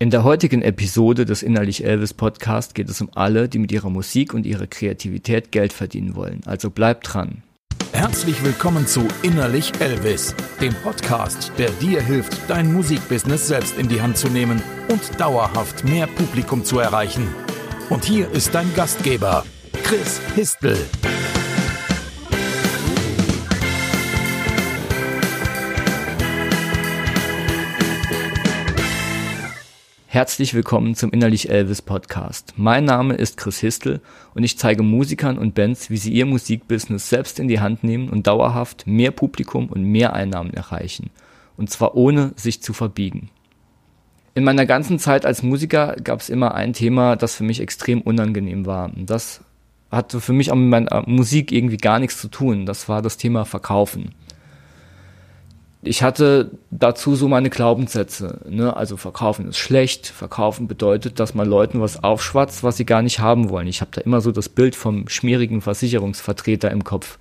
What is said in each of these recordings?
In der heutigen Episode des Innerlich Elvis Podcast geht es um alle, die mit ihrer Musik und ihrer Kreativität Geld verdienen wollen. Also bleibt dran. Herzlich willkommen zu Innerlich Elvis, dem Podcast, der dir hilft, dein Musikbusiness selbst in die Hand zu nehmen und dauerhaft mehr Publikum zu erreichen. Und hier ist dein Gastgeber, Chris Histel. Herzlich willkommen zum Innerlich Elvis Podcast. Mein Name ist Chris Histel und ich zeige Musikern und Bands, wie sie ihr Musikbusiness selbst in die Hand nehmen und dauerhaft mehr Publikum und mehr Einnahmen erreichen. Und zwar ohne sich zu verbiegen. In meiner ganzen Zeit als Musiker gab es immer ein Thema, das für mich extrem unangenehm war. Das hatte für mich auch mit meiner Musik irgendwie gar nichts zu tun. Das war das Thema Verkaufen ich hatte dazu so meine Glaubenssätze. Ne? Also verkaufen ist schlecht. Verkaufen bedeutet, dass man Leuten was aufschwatzt, was sie gar nicht haben wollen. Ich habe da immer so das Bild vom schmierigen Versicherungsvertreter im Kopf.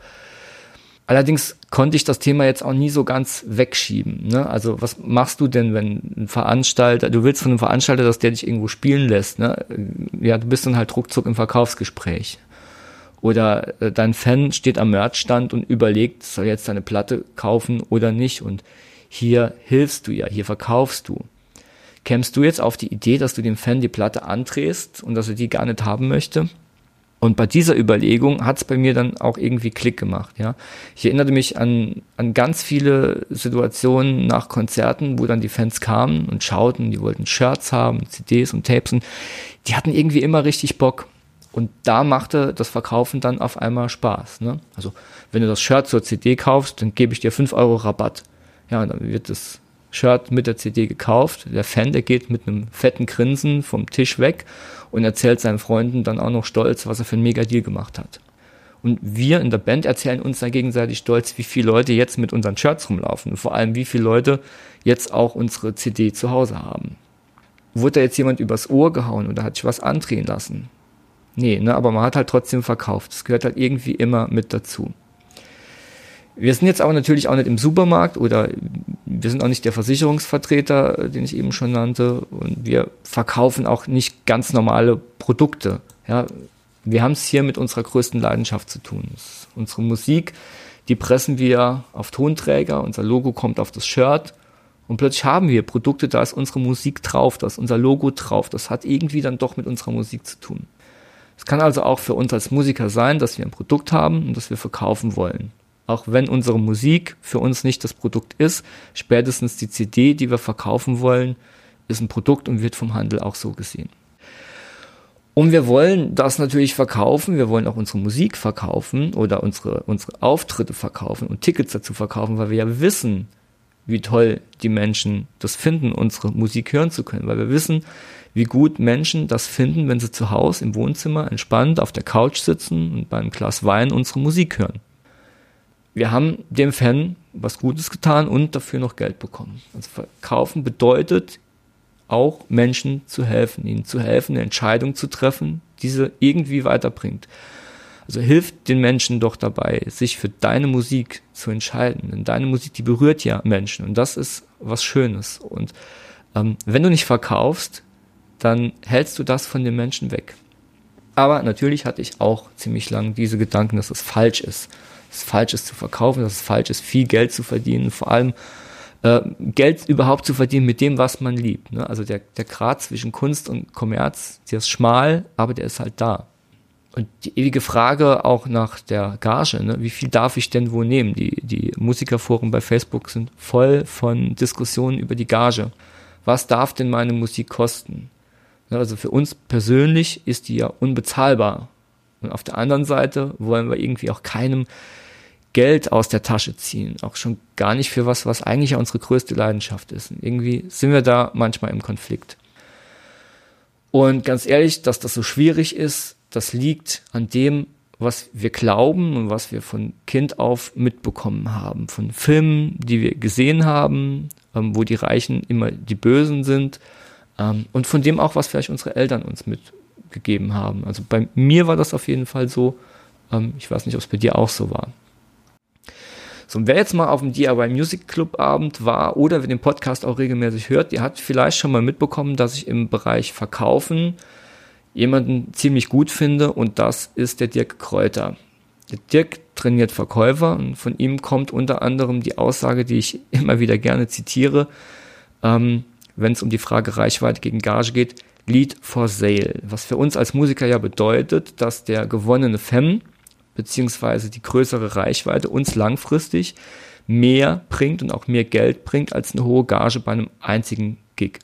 Allerdings konnte ich das Thema jetzt auch nie so ganz wegschieben. Ne? Also was machst du denn, wenn ein Veranstalter, du willst von einem Veranstalter, dass der dich irgendwo spielen lässt? Ne? Ja, du bist dann halt ruckzuck im Verkaufsgespräch. Oder äh, dein Fan steht am Merchstand und überlegt, soll jetzt deine Platte kaufen oder nicht. Und hier hilfst du ja, hier verkaufst du. Kämst du jetzt auf die Idee, dass du dem Fan die Platte andrehst und dass er die gar nicht haben möchte? Und bei dieser Überlegung hat es bei mir dann auch irgendwie Klick gemacht. Ja, ich erinnerte mich an an ganz viele Situationen nach Konzerten, wo dann die Fans kamen und schauten, die wollten Shirts haben, CDs und Tapes und die hatten irgendwie immer richtig Bock. Und da machte das Verkaufen dann auf einmal Spaß. Ne? Also wenn du das Shirt zur CD kaufst, dann gebe ich dir 5 Euro Rabatt. Ja, dann wird das Shirt mit der CD gekauft. Der Fan, der geht mit einem fetten Grinsen vom Tisch weg und erzählt seinen Freunden dann auch noch stolz, was er für einen Mega-Deal gemacht hat. Und wir in der Band erzählen uns dann gegenseitig stolz, wie viele Leute jetzt mit unseren Shirts rumlaufen und vor allem, wie viele Leute jetzt auch unsere CD zu Hause haben. Wurde da jetzt jemand übers Ohr gehauen oder hat sich was andrehen lassen? Nee, ne, aber man hat halt trotzdem verkauft. Das gehört halt irgendwie immer mit dazu. Wir sind jetzt aber natürlich auch nicht im Supermarkt oder wir sind auch nicht der Versicherungsvertreter, den ich eben schon nannte. Und wir verkaufen auch nicht ganz normale Produkte. Ja, wir haben es hier mit unserer größten Leidenschaft zu tun. Unsere Musik, die pressen wir auf Tonträger, unser Logo kommt auf das Shirt und plötzlich haben wir Produkte, da ist unsere Musik drauf, da ist unser Logo drauf. Das hat irgendwie dann doch mit unserer Musik zu tun. Es kann also auch für uns als Musiker sein, dass wir ein Produkt haben und das wir verkaufen wollen. Auch wenn unsere Musik für uns nicht das Produkt ist, spätestens die CD, die wir verkaufen wollen, ist ein Produkt und wird vom Handel auch so gesehen. Und wir wollen das natürlich verkaufen, wir wollen auch unsere Musik verkaufen oder unsere, unsere Auftritte verkaufen und Tickets dazu verkaufen, weil wir ja wissen, wie toll die Menschen das finden, unsere Musik hören zu können, weil wir wissen, wie gut Menschen das finden, wenn sie zu Hause im Wohnzimmer entspannt auf der Couch sitzen und beim Glas Wein unsere Musik hören. Wir haben dem Fan was Gutes getan und dafür noch Geld bekommen. Also verkaufen bedeutet auch Menschen zu helfen, ihnen zu helfen, eine Entscheidung zu treffen, die sie irgendwie weiterbringt. Also hilft den Menschen doch dabei, sich für deine Musik zu entscheiden. Denn deine Musik, die berührt ja Menschen und das ist was Schönes. Und ähm, wenn du nicht verkaufst, dann hältst du das von den Menschen weg. Aber natürlich hatte ich auch ziemlich lang diese Gedanken, dass es falsch ist. Dass es falsch ist zu verkaufen, dass es falsch ist, viel Geld zu verdienen, vor allem äh, Geld überhaupt zu verdienen mit dem, was man liebt. Ne? Also der, der Grad zwischen Kunst und Kommerz, der ist schmal, aber der ist halt da. Und die ewige Frage auch nach der Gage, ne? wie viel darf ich denn wo nehmen? Die, die Musikerforen bei Facebook sind voll von Diskussionen über die Gage. Was darf denn meine Musik kosten? Also für uns persönlich ist die ja unbezahlbar. Und auf der anderen Seite wollen wir irgendwie auch keinem Geld aus der Tasche ziehen. Auch schon gar nicht für was, was eigentlich unsere größte Leidenschaft ist. Und irgendwie sind wir da manchmal im Konflikt. Und ganz ehrlich, dass das so schwierig ist, das liegt an dem, was wir glauben und was wir von Kind auf mitbekommen haben. Von Filmen, die wir gesehen haben, ähm, wo die Reichen immer die Bösen sind ähm, und von dem auch, was vielleicht unsere Eltern uns mitgegeben haben. Also bei mir war das auf jeden Fall so. Ähm, ich weiß nicht, ob es bei dir auch so war. So, und wer jetzt mal auf dem DIY Music Club Abend war oder wer den Podcast auch regelmäßig hört, der hat vielleicht schon mal mitbekommen, dass ich im Bereich Verkaufen jemanden ziemlich gut finde und das ist der Dirk Kräuter. Der Dirk trainiert Verkäufer und von ihm kommt unter anderem die Aussage, die ich immer wieder gerne zitiere, ähm, wenn es um die Frage Reichweite gegen Gage geht, Lead for Sale. Was für uns als Musiker ja bedeutet, dass der gewonnene Fem beziehungsweise die größere Reichweite uns langfristig mehr bringt und auch mehr Geld bringt als eine hohe Gage bei einem einzigen Gig.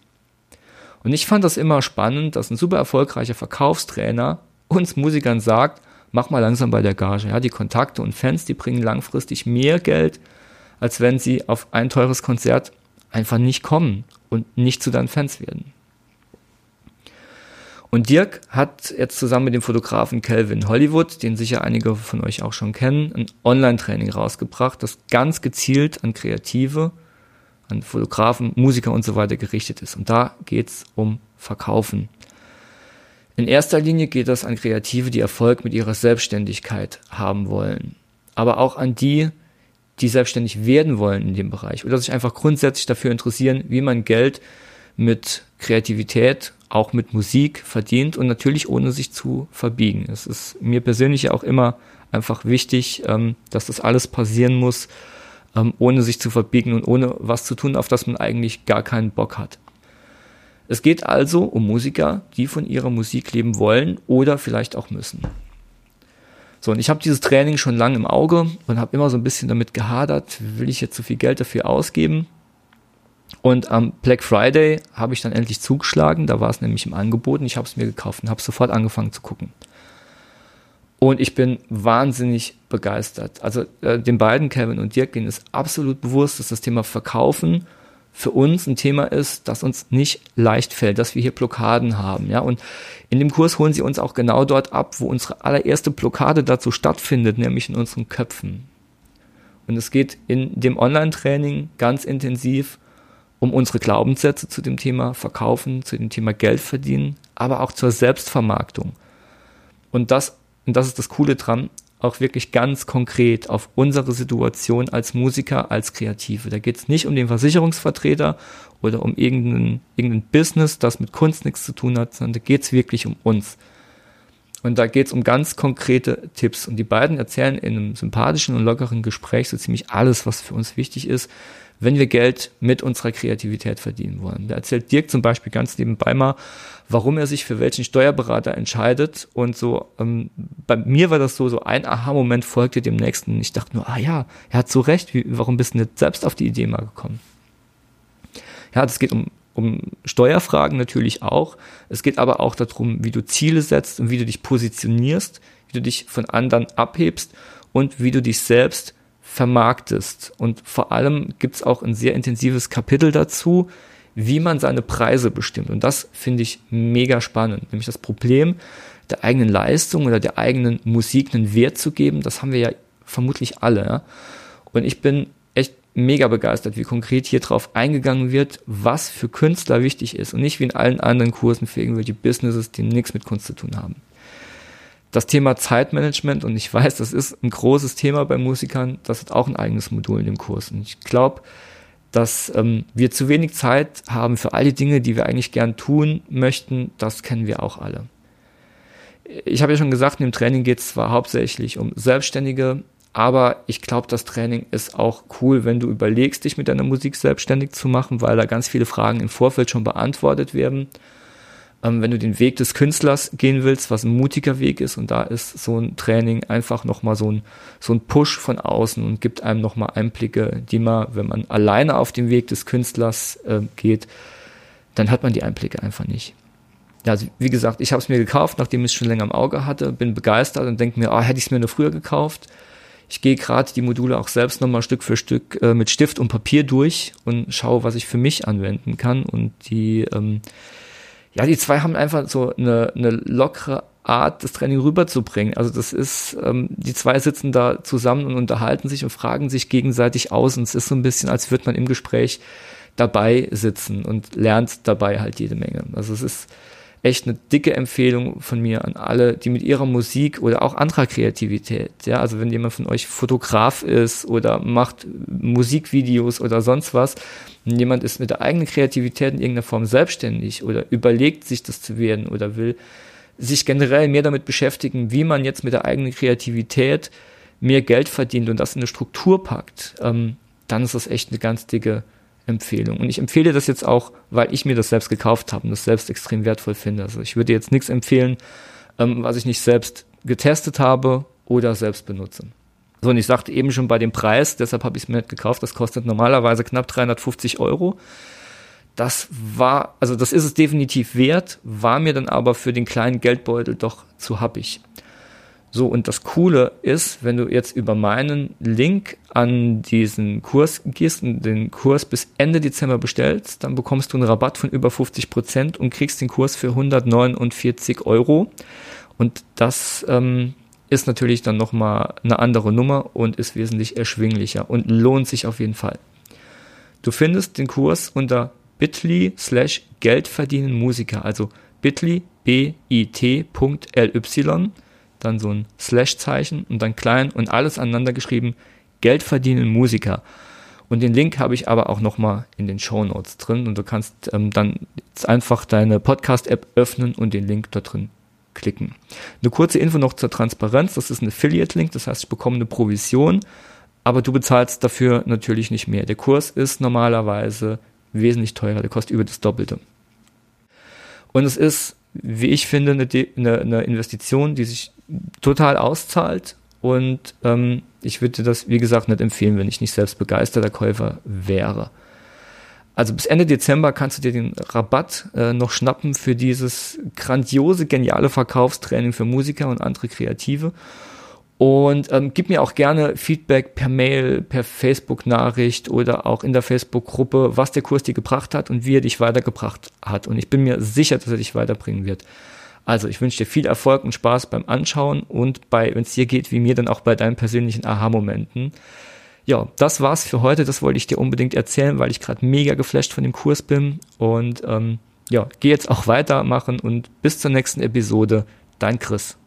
Und ich fand das immer spannend, dass ein super erfolgreicher Verkaufstrainer uns Musikern sagt, mach mal langsam bei der Gage. Ja, die Kontakte und Fans, die bringen langfristig mehr Geld, als wenn sie auf ein teures Konzert einfach nicht kommen und nicht zu deinen Fans werden. Und Dirk hat jetzt zusammen mit dem Fotografen Calvin Hollywood, den sicher einige von euch auch schon kennen, ein Online-Training rausgebracht, das ganz gezielt an Kreative, an Fotografen, Musiker und so weiter gerichtet ist. Und da geht's um Verkaufen. In erster Linie geht es an Kreative, die Erfolg mit ihrer Selbstständigkeit haben wollen. Aber auch an die, die selbstständig werden wollen in dem Bereich oder sich einfach grundsätzlich dafür interessieren, wie man Geld mit Kreativität, auch mit Musik verdient und natürlich ohne sich zu verbiegen. Es ist mir persönlich auch immer einfach wichtig, ähm, dass das alles passieren muss, ähm, ohne sich zu verbiegen und ohne was zu tun, auf das man eigentlich gar keinen Bock hat. Es geht also um Musiker, die von ihrer Musik leben wollen oder vielleicht auch müssen. So, und ich habe dieses Training schon lange im Auge und habe immer so ein bisschen damit gehadert, will ich jetzt so viel Geld dafür ausgeben? Und am Black Friday habe ich dann endlich zugeschlagen, da war es nämlich im Angebot und ich habe es mir gekauft und habe sofort angefangen zu gucken. Und ich bin wahnsinnig begeistert. Also äh, den beiden, Kevin und Dirk, denen ist absolut bewusst, dass das Thema Verkaufen für uns ein Thema ist, das uns nicht leicht fällt, dass wir hier Blockaden haben. Ja, und in dem Kurs holen sie uns auch genau dort ab, wo unsere allererste Blockade dazu stattfindet, nämlich in unseren Köpfen. Und es geht in dem Online-Training ganz intensiv um unsere Glaubenssätze zu dem Thema Verkaufen, zu dem Thema Geld verdienen, aber auch zur Selbstvermarktung. Und das, und das ist das Coole dran, auch wirklich ganz konkret auf unsere Situation als Musiker, als Kreative. Da geht es nicht um den Versicherungsvertreter oder um irgendein, irgendein Business, das mit Kunst nichts zu tun hat, sondern da geht es wirklich um uns. Und da geht es um ganz konkrete Tipps. Und die beiden erzählen in einem sympathischen und lockeren Gespräch so ziemlich alles, was für uns wichtig ist, wenn wir Geld mit unserer Kreativität verdienen wollen. Da erzählt Dirk zum Beispiel ganz nebenbei mal, warum er sich für welchen Steuerberater entscheidet. Und so, ähm, bei mir war das so, so ein Aha-Moment folgte dem nächsten. Ich dachte nur, ah ja, er hat so recht, wie, warum bist du nicht selbst auf die Idee mal gekommen? Ja, es geht um, um Steuerfragen natürlich auch. Es geht aber auch darum, wie du Ziele setzt und wie du dich positionierst, wie du dich von anderen abhebst und wie du dich selbst vermarktest. Und vor allem gibt es auch ein sehr intensives Kapitel dazu, wie man seine Preise bestimmt. Und das finde ich mega spannend. Nämlich das Problem der eigenen Leistung oder der eigenen Musik einen Wert zu geben, das haben wir ja vermutlich alle. Ja? Und ich bin echt mega begeistert, wie konkret hier drauf eingegangen wird, was für Künstler wichtig ist und nicht wie in allen anderen Kursen für irgendwelche Businesses, die nichts mit Kunst zu tun haben das Thema Zeitmanagement, und ich weiß, das ist ein großes Thema bei Musikern, das hat auch ein eigenes Modul in dem Kurs. Und ich glaube, dass ähm, wir zu wenig Zeit haben für all die Dinge, die wir eigentlich gern tun möchten, das kennen wir auch alle. Ich habe ja schon gesagt, in dem Training geht es zwar hauptsächlich um Selbstständige, aber ich glaube, das Training ist auch cool, wenn du überlegst, dich mit deiner Musik selbstständig zu machen, weil da ganz viele Fragen im Vorfeld schon beantwortet werden ähm, wenn du den Weg des Künstlers gehen willst, was ein mutiger Weg ist und da ist so ein Training einfach nochmal so ein, so ein Push von außen und gibt einem nochmal Einblicke, die man, wenn man alleine auf dem Weg des Künstlers äh, geht, dann hat man die Einblicke einfach nicht. Ja, also wie gesagt, ich habe es mir gekauft, nachdem ich es schon länger im Auge hatte, bin begeistert und denke mir, ah, hätte ich es mir nur früher gekauft. Ich gehe gerade die Module auch selbst nochmal Stück für Stück äh, mit Stift und Papier durch und schaue, was ich für mich anwenden kann und die ähm, ja, die zwei haben einfach so eine, eine lockere Art, das Training rüberzubringen. Also das ist, ähm, die zwei sitzen da zusammen und unterhalten sich und fragen sich gegenseitig aus. Und es ist so ein bisschen, als würde man im Gespräch dabei sitzen und lernt dabei halt jede Menge. Also es ist echt eine dicke Empfehlung von mir an alle, die mit ihrer Musik oder auch anderer Kreativität, ja, also wenn jemand von euch Fotograf ist oder macht Musikvideos oder sonst was, jemand ist mit der eigenen Kreativität in irgendeiner Form selbstständig oder überlegt sich das zu werden oder will sich generell mehr damit beschäftigen, wie man jetzt mit der eigenen Kreativität mehr Geld verdient und das in eine Struktur packt, ähm, dann ist das echt eine ganz dicke Empfehlung. Und ich empfehle das jetzt auch, weil ich mir das selbst gekauft habe und das selbst extrem wertvoll finde. Also ich würde jetzt nichts empfehlen, ähm, was ich nicht selbst getestet habe oder selbst benutze. So, und ich sagte eben schon bei dem Preis, deshalb habe ich es mir nicht gekauft, das kostet normalerweise knapp 350 Euro. Das war, also das ist es definitiv wert, war mir dann aber für den kleinen Geldbeutel doch zu happig. So, und das Coole ist, wenn du jetzt über meinen Link an diesen Kurs gehst und den Kurs bis Ende Dezember bestellst, dann bekommst du einen Rabatt von über 50 Prozent und kriegst den Kurs für 149 Euro. Und das ähm, ist natürlich dann nochmal eine andere Nummer und ist wesentlich erschwinglicher und lohnt sich auf jeden Fall. Du findest den Kurs unter bit.ly slash Geld verdienen Musiker, also bit.ly bit.ly dann so ein Slash-Zeichen und dann klein und alles aneinander geschrieben, Geld verdienen Musiker. Und den Link habe ich aber auch nochmal in den Show Notes drin und du kannst ähm, dann einfach deine Podcast-App öffnen und den Link dort drin klicken. Eine kurze Info noch zur Transparenz, das ist ein Affiliate-Link, das heißt, ich bekomme eine Provision, aber du bezahlst dafür natürlich nicht mehr. Der Kurs ist normalerweise wesentlich teurer, der kostet über das Doppelte. Und es ist, wie ich finde, eine, eine, eine Investition, die sich total auszahlt. Und ähm, ich würde das, wie gesagt, nicht empfehlen, wenn ich nicht selbst begeisterter Käufer wäre. Also bis Ende Dezember kannst du dir den Rabatt äh, noch schnappen für dieses grandiose, geniale Verkaufstraining für Musiker und andere Kreative. Und ähm, gib mir auch gerne Feedback per Mail, per Facebook-Nachricht oder auch in der Facebook-Gruppe, was der Kurs dir gebracht hat und wie er dich weitergebracht hat. Und ich bin mir sicher, dass er dich weiterbringen wird. Also ich wünsche dir viel Erfolg und Spaß beim Anschauen und bei, wenn es dir geht wie mir, dann auch bei deinen persönlichen Aha-Momenten. Ja, das war's für heute. Das wollte ich dir unbedingt erzählen, weil ich gerade mega geflasht von dem Kurs bin. Und ähm, ja, geh jetzt auch weitermachen und bis zur nächsten Episode. Dein Chris.